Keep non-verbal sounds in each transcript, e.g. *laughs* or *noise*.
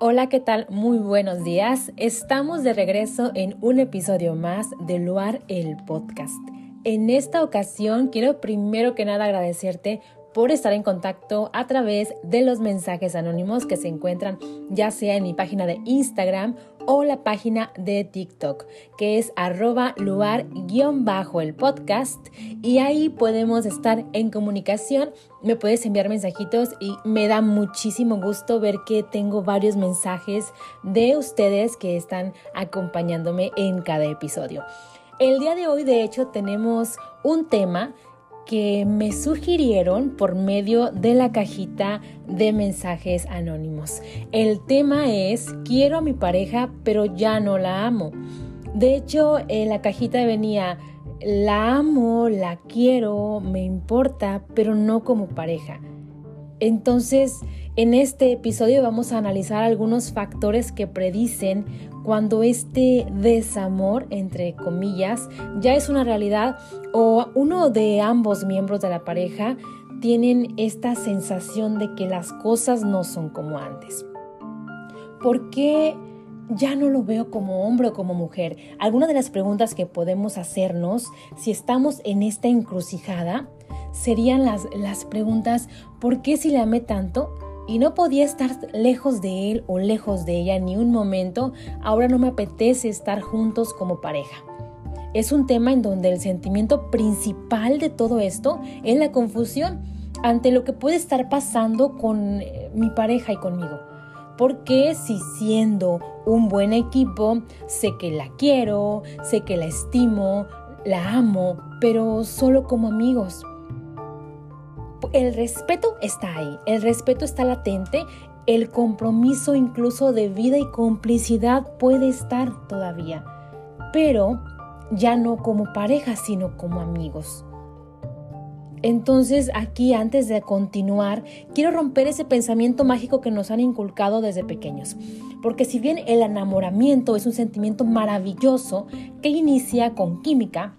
Hola, ¿qué tal? Muy buenos días. Estamos de regreso en un episodio más de Luar el Podcast. En esta ocasión quiero primero que nada agradecerte por estar en contacto a través de los mensajes anónimos que se encuentran ya sea en mi página de Instagram o la página de TikTok, que es arroba lugar-el podcast. Y ahí podemos estar en comunicación. Me puedes enviar mensajitos y me da muchísimo gusto ver que tengo varios mensajes de ustedes que están acompañándome en cada episodio. El día de hoy, de hecho, tenemos un tema que me sugirieron por medio de la cajita de mensajes anónimos. El tema es, quiero a mi pareja, pero ya no la amo. De hecho, en la cajita venía, la amo, la quiero, me importa, pero no como pareja. Entonces, en este episodio vamos a analizar algunos factores que predicen cuando este desamor, entre comillas, ya es una realidad o uno de ambos miembros de la pareja tienen esta sensación de que las cosas no son como antes. ¿Por qué ya no lo veo como hombre o como mujer? Algunas de las preguntas que podemos hacernos si estamos en esta encrucijada serían las, las preguntas, ¿por qué si le amé tanto? Y no podía estar lejos de él o lejos de ella ni un momento, ahora no me apetece estar juntos como pareja. Es un tema en donde el sentimiento principal de todo esto es la confusión ante lo que puede estar pasando con eh, mi pareja y conmigo. Porque si siendo un buen equipo, sé que la quiero, sé que la estimo, la amo, pero solo como amigos? El respeto está ahí, el respeto está latente, el compromiso incluso de vida y complicidad puede estar todavía, pero ya no como pareja, sino como amigos. Entonces aquí antes de continuar, quiero romper ese pensamiento mágico que nos han inculcado desde pequeños. Porque si bien el enamoramiento es un sentimiento maravilloso que inicia con química,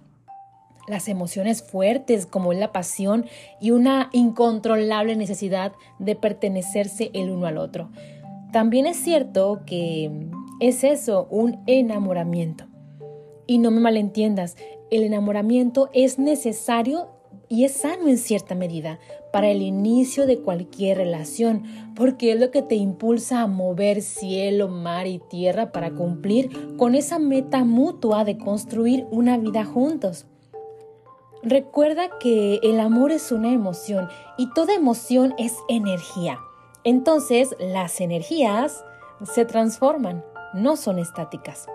las emociones fuertes como la pasión y una incontrolable necesidad de pertenecerse el uno al otro. También es cierto que es eso, un enamoramiento. Y no me malentiendas, el enamoramiento es necesario y es sano en cierta medida para el inicio de cualquier relación, porque es lo que te impulsa a mover cielo, mar y tierra para cumplir con esa meta mutua de construir una vida juntos. Recuerda que el amor es una emoción y toda emoción es energía. Entonces las energías se transforman, no son estáticas.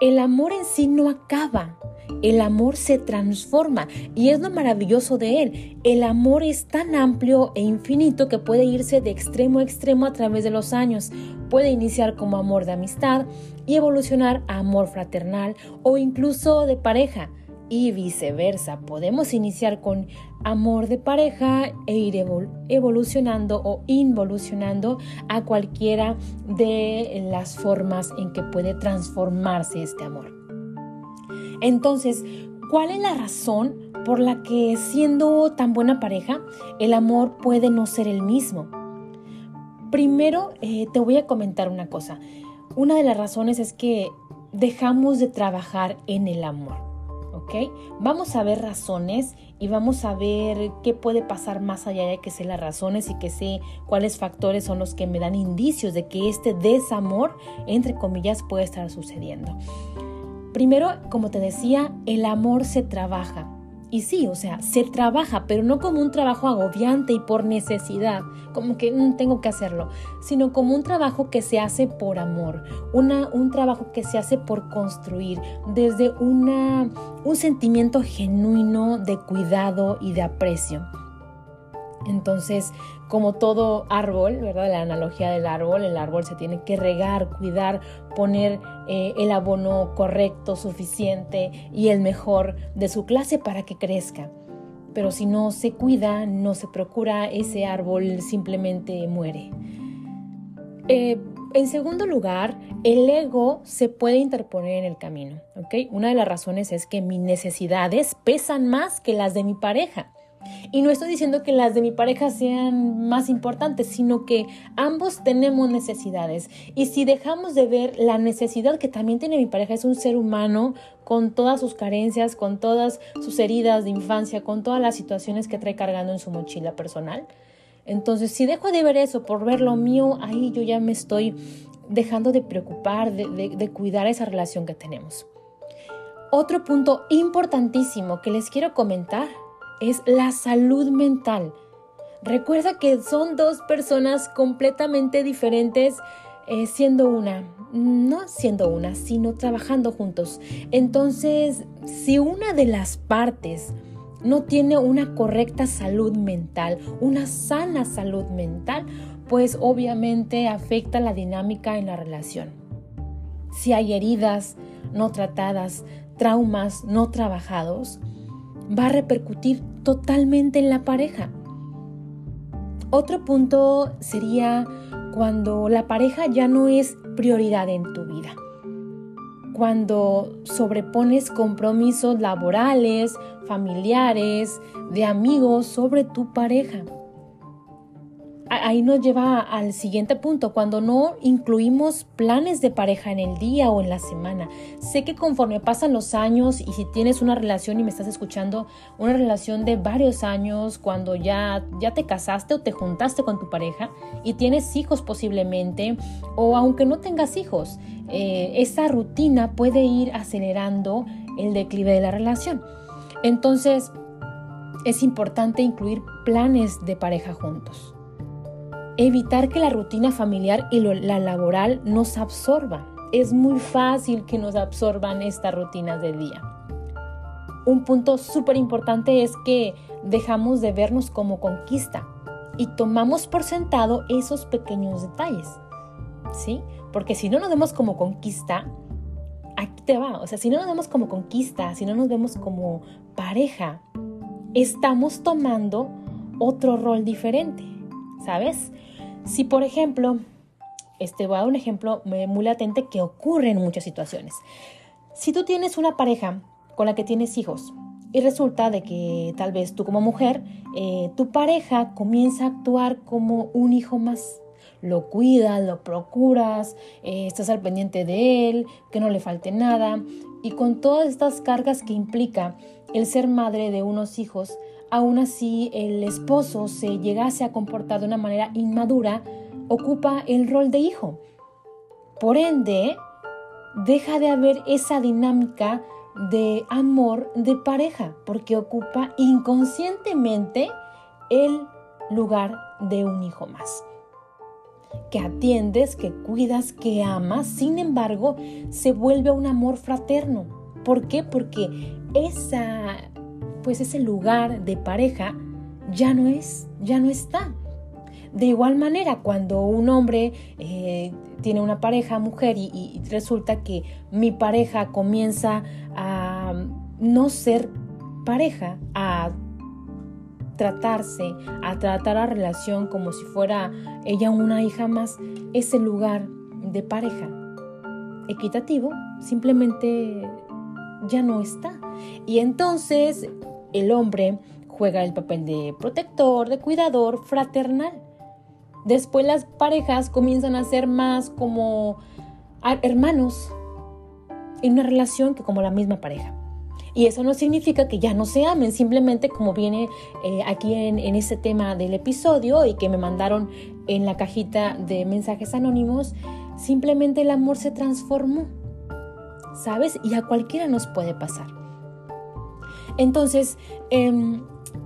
El amor en sí no acaba, el amor se transforma y es lo maravilloso de él. El amor es tan amplio e infinito que puede irse de extremo a extremo a través de los años. Puede iniciar como amor de amistad y evolucionar a amor fraternal o incluso de pareja y viceversa. Podemos iniciar con amor de pareja e ir evolucionando o involucionando a cualquiera de las formas en que puede transformarse este amor. Entonces, ¿cuál es la razón por la que siendo tan buena pareja, el amor puede no ser el mismo? Primero, eh, te voy a comentar una cosa. Una de las razones es que dejamos de trabajar en el amor. Vamos a ver razones y vamos a ver qué puede pasar más allá de que sé las razones y que sé cuáles factores son los que me dan indicios de que este desamor, entre comillas, puede estar sucediendo. Primero, como te decía, el amor se trabaja. Y sí, o sea, se trabaja, pero no como un trabajo agobiante y por necesidad, como que no mm, tengo que hacerlo, sino como un trabajo que se hace por amor, una, un trabajo que se hace por construir, desde una, un sentimiento genuino de cuidado y de aprecio. Entonces, como todo árbol, ¿verdad? La analogía del árbol, el árbol se tiene que regar, cuidar, poner eh, el abono correcto, suficiente y el mejor de su clase para que crezca. Pero si no se cuida, no se procura, ese árbol simplemente muere. Eh, en segundo lugar, el ego se puede interponer en el camino. ¿ok? Una de las razones es que mis necesidades pesan más que las de mi pareja. Y no estoy diciendo que las de mi pareja sean más importantes, sino que ambos tenemos necesidades. Y si dejamos de ver la necesidad que también tiene mi pareja, es un ser humano con todas sus carencias, con todas sus heridas de infancia, con todas las situaciones que trae cargando en su mochila personal. Entonces, si dejo de ver eso por ver lo mío, ahí yo ya me estoy dejando de preocupar, de, de cuidar esa relación que tenemos. Otro punto importantísimo que les quiero comentar es la salud mental. Recuerda que son dos personas completamente diferentes eh, siendo una, no siendo una, sino trabajando juntos. Entonces, si una de las partes no tiene una correcta salud mental, una sana salud mental, pues obviamente afecta la dinámica en la relación. Si hay heridas no tratadas, traumas no trabajados, va a repercutir totalmente en la pareja. Otro punto sería cuando la pareja ya no es prioridad en tu vida. Cuando sobrepones compromisos laborales, familiares, de amigos sobre tu pareja ahí nos lleva al siguiente punto, cuando no incluimos planes de pareja en el día o en la semana. Sé que conforme pasan los años y si tienes una relación y me estás escuchando, una relación de varios años, cuando ya, ya te casaste o te juntaste con tu pareja y tienes hijos posiblemente, o aunque no tengas hijos, eh, esa rutina puede ir acelerando el declive de la relación. Entonces, es importante incluir planes de pareja juntos. Evitar que la rutina familiar y la laboral nos absorban. Es muy fácil que nos absorban estas rutinas de día. Un punto súper importante es que dejamos de vernos como conquista y tomamos por sentado esos pequeños detalles. ¿Sí? Porque si no nos vemos como conquista, aquí te va. O sea, si no nos vemos como conquista, si no nos vemos como pareja, estamos tomando otro rol diferente. ¿Sabes? Si por ejemplo, este voy a un ejemplo muy latente que ocurre en muchas situaciones. Si tú tienes una pareja con la que tienes hijos y resulta de que tal vez tú como mujer, eh, tu pareja comienza a actuar como un hijo más. Lo cuidas, lo procuras, eh, estás al pendiente de él, que no le falte nada. Y con todas estas cargas que implica el ser madre de unos hijos, aún así el esposo se llegase a comportar de una manera inmadura, ocupa el rol de hijo. Por ende, deja de haber esa dinámica de amor de pareja, porque ocupa inconscientemente el lugar de un hijo más. Que atiendes, que cuidas, que amas, sin embargo, se vuelve un amor fraterno. ¿Por qué? Porque esa pues ese lugar de pareja ya no es, ya no está. De igual manera, cuando un hombre eh, tiene una pareja mujer y, resulta que mi pareja comienza a no ser pareja, a tratarse, a tratar la relación como si fuera ella una hija más, ese lugar de pareja equitativo simplemente ya no está. Y entonces el hombre juega el papel de protector, de cuidador, fraternal. Después las parejas comienzan a ser más como hermanos en una relación que como la misma pareja. Y eso no significa que ya no se amen, simplemente como viene eh, aquí en, en ese tema del episodio y que me mandaron en la cajita de mensajes anónimos, simplemente el amor se transformó, ¿sabes? Y a cualquiera nos puede pasar. Entonces, em,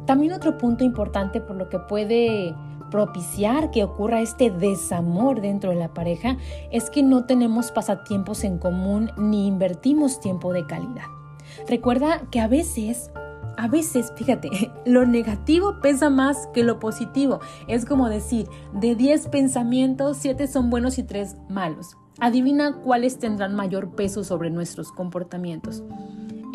también otro punto importante por lo que puede propiciar que ocurra este desamor dentro de la pareja es que no tenemos pasatiempos en común ni invertimos tiempo de calidad. Recuerda que a veces a veces, fíjate, *laughs* lo negativo pesa más que lo positivo. Es como decir, de 10 pensamientos, 7 son buenos y 3 malos. Adivina cuáles tendrán mayor peso sobre nuestros comportamientos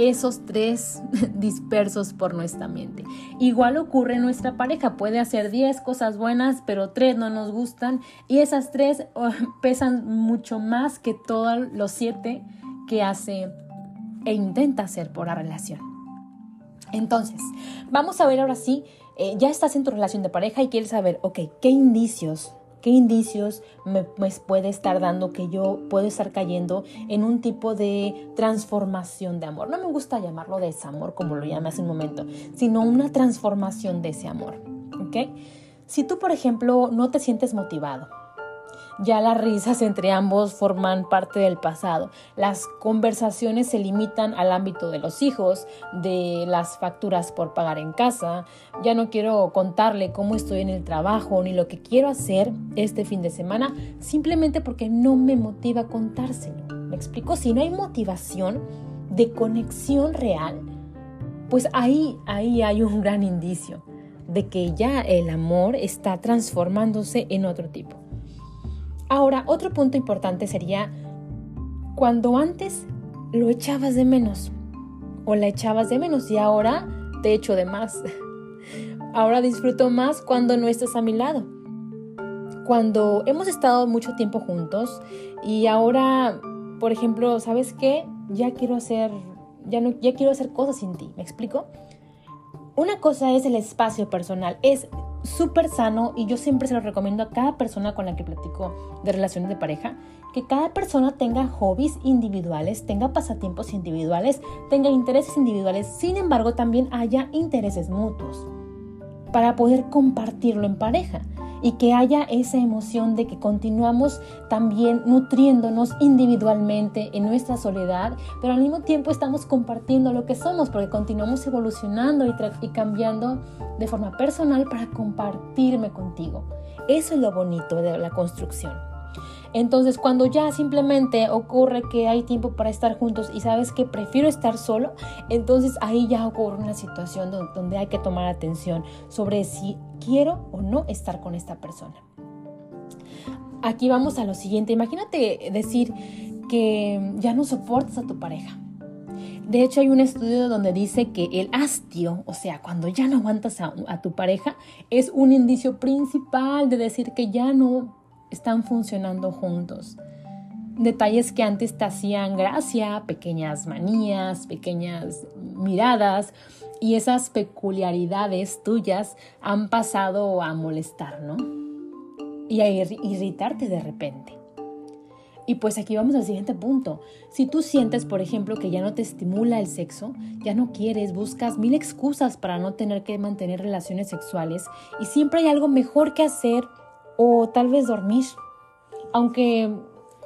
esos tres *laughs* dispersos por nuestra mente. Igual ocurre en nuestra pareja, puede hacer 10 cosas buenas, pero tres no nos gustan y esas tres oh, *laughs* pesan mucho más que todos los siete que hace e intenta hacer por la relación. Entonces, vamos a ver ahora sí, eh, ya estás en tu relación de pareja y quieres saber, ok, ¿qué indicios ¿Qué indicios me, puede estar dando que yo puedo estar cayendo en un tipo de transformación de amor? No me gusta llamarlo desamor como lo llamé hace un momento, sino una transformación de ese amor. ¿Ok? Si tú, por ejemplo, no te sientes motivado, ya las risas entre ambos forman parte del pasado. Las conversaciones se limitan al ámbito de los hijos, de las facturas por pagar en casa. Ya no quiero contarle cómo estoy en el trabajo ni lo que quiero hacer este fin de semana, simplemente porque no me motiva contárselo. ¿Me explico? Si no hay motivación de conexión real, pues ahí, ahí hay un gran indicio de que ya el amor está transformándose en otro tipo. Ahora, otro punto importante sería cuando antes lo echabas de menos o la echabas de menos y ahora te echo de más. *laughs* Ahora disfruto más cuando no estás a mi lado. Cuando hemos estado mucho tiempo juntos y ahora, por ejemplo, ¿sabes qué? Ya quiero hacer ya no ya quiero hacer cosas sin ti, ¿me explico? Una cosa es el espacio personal, es súper sano y yo siempre se lo recomiendo a cada persona con la que platico de relaciones de pareja, que cada persona tenga hobbies individuales, tenga pasatiempos individuales, tenga intereses individuales, sin embargo también haya intereses mutuos para poder compartirlo en pareja y que haya esa emoción de que continuamos también nutriéndonos individualmente en nuestra soledad, pero al mismo tiempo estamos compartiendo lo que somos porque continuamos evolucionando y, cambiando de forma personal para compartirme contigo. Eso es lo bonito de la construcción. Entonces, cuando ya simplemente ocurre que hay tiempo para estar juntos y sabes que prefiero estar solo, entonces ahí ya ocurre una situación donde hay que tomar atención sobre si quiero o no estar con esta persona. Aquí vamos a lo siguiente. Imagínate decir que ya no soportas a tu pareja. De hecho, hay un estudio donde dice que el hastio, o sea, cuando ya no aguantas a, a, tu pareja, es un indicio principal de decir que ya no están funcionando juntos. Detalles que antes te hacían gracia, pequeñas manías, pequeñas miradas y esas peculiaridades tuyas han pasado a molestar, ¿no? Y a irritarte de repente. Y pues aquí vamos al siguiente punto. Si tú sientes, por ejemplo, que ya no te estimula el sexo, ya no quieres, buscas mil excusas para no tener que mantener relaciones sexuales y siempre hay algo mejor que hacer o tal vez dormir. Aunque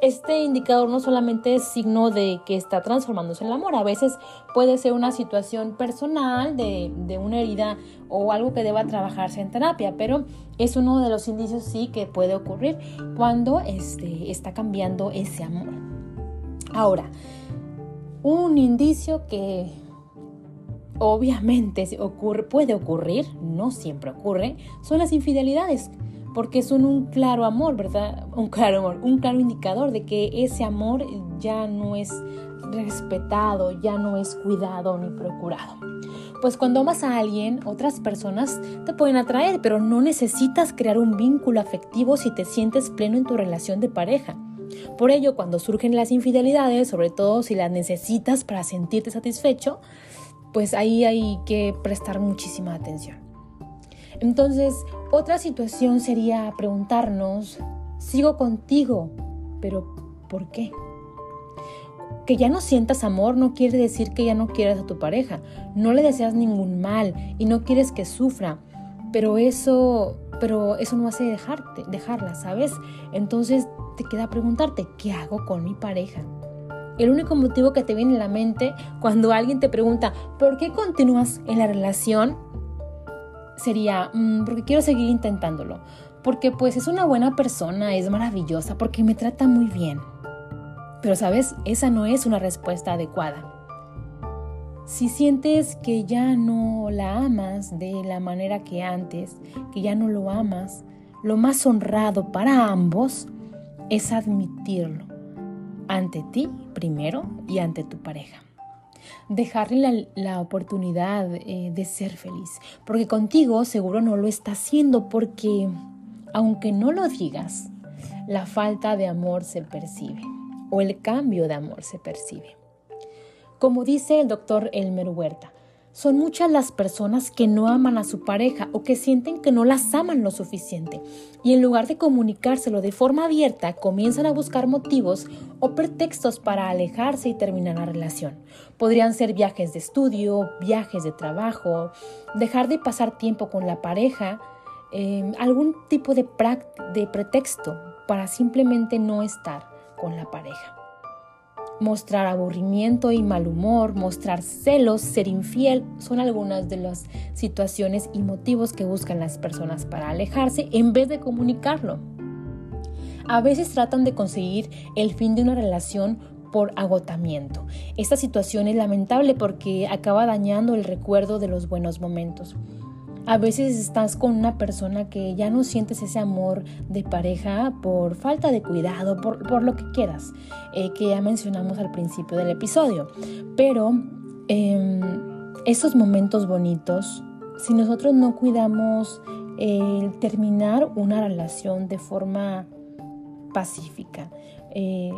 este indicador no solamente es signo de que está transformándose el amor, a veces puede ser una situación personal de, una herida o algo que deba trabajarse en terapia, pero es uno de los indicios sí que puede ocurrir cuando este, está cambiando ese amor. Ahora, un indicio que obviamente ocurre, puede ocurrir, no siempre ocurre, son las infidelidades porque son un claro amor, ¿verdad? Un claro amor, un claro indicador de que ese amor ya no es respetado, ya no es cuidado ni procurado. Pues cuando amas a alguien, otras personas te pueden atraer, pero no necesitas crear un vínculo afectivo si te sientes pleno en tu relación de pareja. Por ello, cuando surgen las infidelidades, sobre todo si las necesitas para sentirte satisfecho, pues ahí hay que prestar muchísima atención. Entonces, otra situación sería preguntarnos, sigo contigo, pero ¿por qué? Que ya no sientas amor no quiere decir que ya no quieras a tu pareja, no le deseas ningún mal y no quieres que sufra, pero eso, pero eso no hace dejarte, dejarla, ¿sabes? Entonces te queda preguntarte, ¿qué hago con mi pareja? El único motivo que te viene a la mente cuando alguien te pregunta, ¿por qué continúas en la relación? Sería, mm, porque quiero seguir intentándolo, porque pues es una buena persona, es maravillosa, porque me trata muy bien. Pero sabes, esa no es una respuesta adecuada. Si sientes que ya no la amas de la manera que antes, que ya no lo amas, lo más honrado para ambos es admitirlo ante ti primero y ante tu pareja dejarle la, oportunidad eh, de ser feliz, porque contigo seguro no lo está haciendo, porque aunque no lo digas, la falta de amor se percibe o el cambio de amor se percibe. Como dice el doctor Elmer Huerta, Son muchas las personas que no aman a su pareja o que sienten que no las aman lo suficiente y en lugar de comunicárselo de forma abierta comienzan a buscar motivos o pretextos para alejarse y terminar la relación. Podrían ser viajes de estudio, viajes de trabajo, dejar de pasar tiempo con la pareja, eh, algún tipo de pretexto para simplemente no estar con la pareja mostrar aburrimiento y mal humor, mostrar celos, ser infiel, son algunas de las situaciones y motivos que buscan las personas para alejarse en vez de comunicarlo. A veces tratan de conseguir el fin de una relación por agotamiento. Esta situación es lamentable porque acaba dañando el recuerdo de los buenos momentos. A veces estás con una persona que ya no sientes ese amor de pareja por falta de cuidado, por, lo que quieras, eh, que ya mencionamos al principio del episodio. Pero em, esos momentos bonitos, si nosotros no cuidamos el terminar una relación de forma pacífica, eh,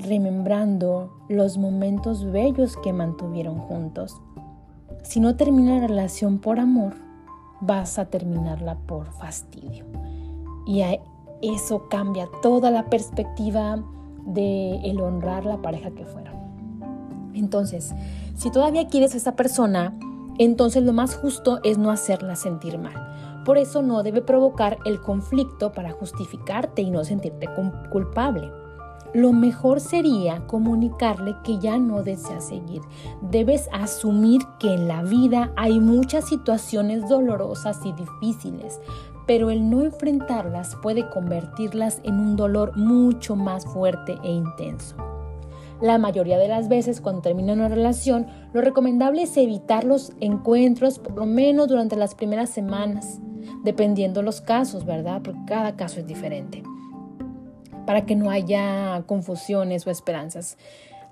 remembrando los momentos bellos que mantuvieron juntos, si no termina la relación por amor, vas a terminarla por fastidio. Y eso cambia toda la perspectiva de el honrar la pareja que fueron. Entonces, si todavía quieres a esa persona, entonces lo más justo es no hacerla sentir mal. Por eso no debe provocar el conflicto para justificarte y no sentirte culpable. Lo mejor sería comunicarle que ya no deseas seguir. Debes asumir que en la vida hay muchas situaciones dolorosas y difíciles, pero el no enfrentarlas puede convertirlas en un dolor mucho más fuerte e intenso. La mayoría de las veces cuando termina una relación, lo recomendable es evitar los encuentros por lo menos durante las primeras semanas, dependiendo los casos, ¿verdad? Porque cada caso es diferente para que no haya confusiones o esperanzas.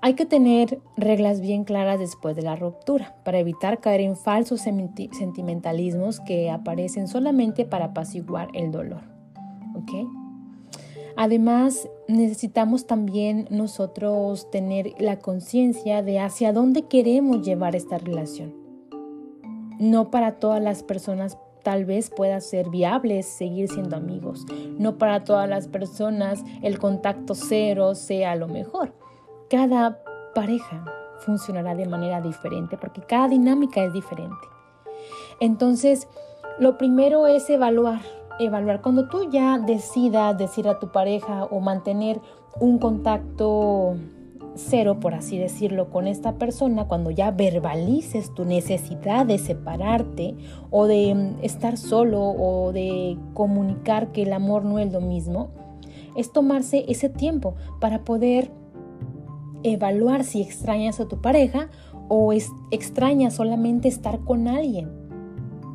Hay que tener reglas bien claras después de la ruptura para evitar caer en falsos sentimentalismos que aparecen solamente para apaciguar el dolor. Además, necesitamos también nosotros tener la conciencia de hacia dónde queremos llevar esta relación. No para todas las personas tal vez pueda ser viable seguir siendo amigos. No para todas las personas el contacto cero sea lo mejor. Cada pareja funcionará de manera diferente porque cada dinámica es diferente. Entonces, lo primero es evaluar, evaluar. Cuando tú ya decidas decir a tu pareja o mantener un contacto cero, por así decirlo, con esta persona, cuando ya verbalices tu necesidad de separarte o de mm, estar solo o de comunicar que el amor no es lo mismo, es tomarse ese tiempo para poder evaluar si extrañas a tu pareja o es, extrañas solamente estar con alguien.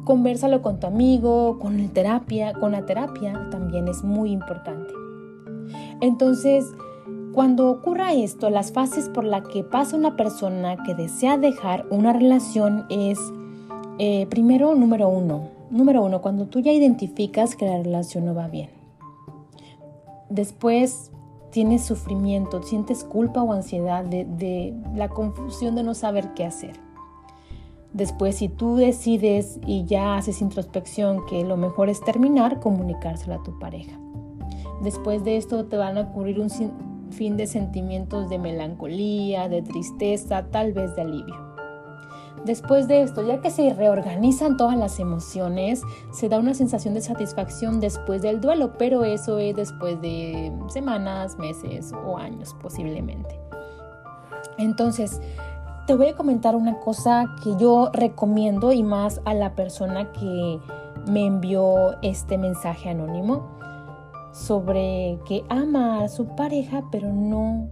Conversalo con tu amigo, con el terapia, con la terapia también es muy importante. Entonces, cuando ocurra esto, las fases por las que pasa una persona que desea dejar una relación es, eh, primero, número uno. Número uno, cuando tú ya identificas que la relación no va bien. Después tienes sufrimiento, sientes culpa o ansiedad de, de la confusión de no saber qué hacer. Después, si tú decides y ya haces introspección que lo mejor es terminar, comunicárselo a tu pareja. Después de esto te van a ocurrir un, fin de sentimientos de melancolía, de tristeza, tal vez de alivio. Después de esto, ya que se reorganizan todas las emociones, se da una sensación de satisfacción después del duelo, pero eso es después de semanas, meses o años posiblemente. Entonces, te voy a comentar una cosa que yo recomiendo y más a la persona que me envió este mensaje anónimo sobre que ama a su pareja, pero no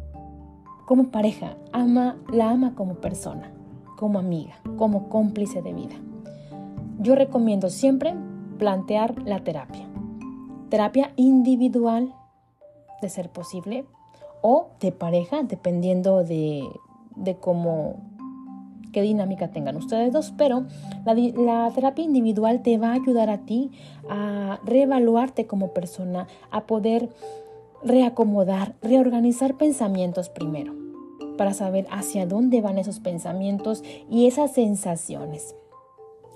como pareja, ama, la ama como persona, como amiga, como cómplice de vida. Yo recomiendo siempre plantear la terapia. Terapia individual, de ser posible, o de pareja, dependiendo de, de cómo qué dinámica tengan ustedes dos, pero la, terapia individual te va a ayudar a ti a reevaluarte como persona, a poder reacomodar, reorganizar pensamientos primero. para saber hacia dónde van esos pensamientos y esas sensaciones.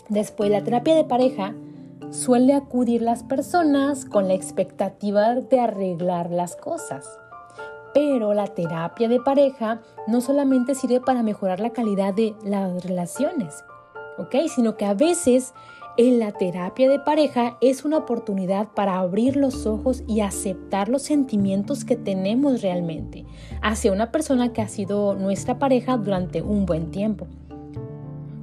Después, la terapia de pareja suele acudir las personas con la expectativa de arreglar las cosas. Pero la terapia de pareja no solamente sirve para mejorar la calidad de las relaciones, ¿ok? Sino que a veces en la terapia de pareja es una oportunidad para abrir los ojos y aceptar los sentimientos que tenemos realmente hacia una persona que ha sido nuestra pareja durante un buen tiempo.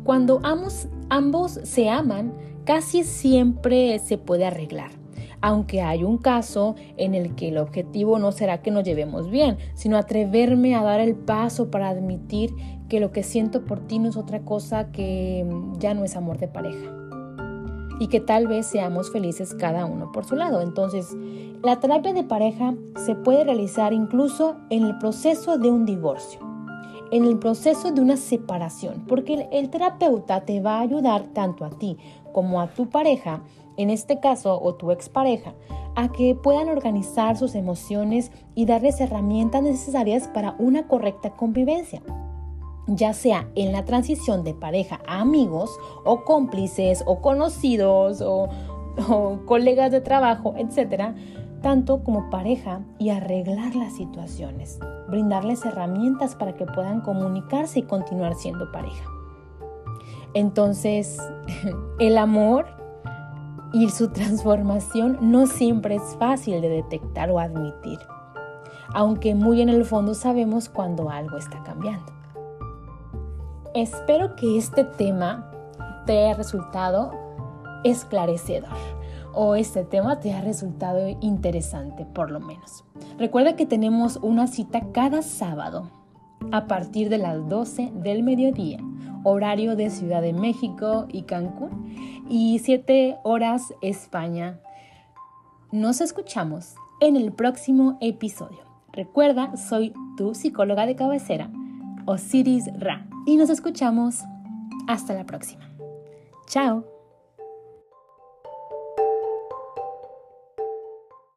Cuando ambos, ambos se aman, casi siempre se puede arreglar aunque hay un caso en el que el objetivo no será que nos llevemos bien, sino atreverme a dar el paso para admitir que lo que siento por ti no es otra cosa que mm, ya no es amor de pareja y que tal vez seamos felices cada uno por su lado. Entonces, la terapia de pareja se puede realizar incluso en el proceso de un divorcio, en el proceso de una separación, porque el, terapeuta te va a ayudar tanto a ti como a tu pareja en este caso o tu expareja, a que puedan organizar sus emociones y darles herramientas necesarias para una correcta convivencia ya sea en la transición de pareja a amigos o cómplices o conocidos o, colegas de trabajo, etcétera, tanto como pareja y arreglar las situaciones, brindarles herramientas para que puedan comunicarse y continuar siendo pareja. Entonces, *laughs* el amor y su transformación no siempre es fácil de detectar o admitir, aunque muy en el fondo sabemos cuando algo está cambiando. Espero que este tema te haya resultado esclarecedor o este tema te haya resultado interesante por lo menos. Recuerda que tenemos una cita cada sábado a partir de las 12 del mediodía horario de Ciudad de México y Cancún, y 7 horas España. Nos escuchamos en el próximo episodio. Recuerda, soy tu psicóloga de cabecera, Osiris Ra, y nos escuchamos hasta la próxima. Chao.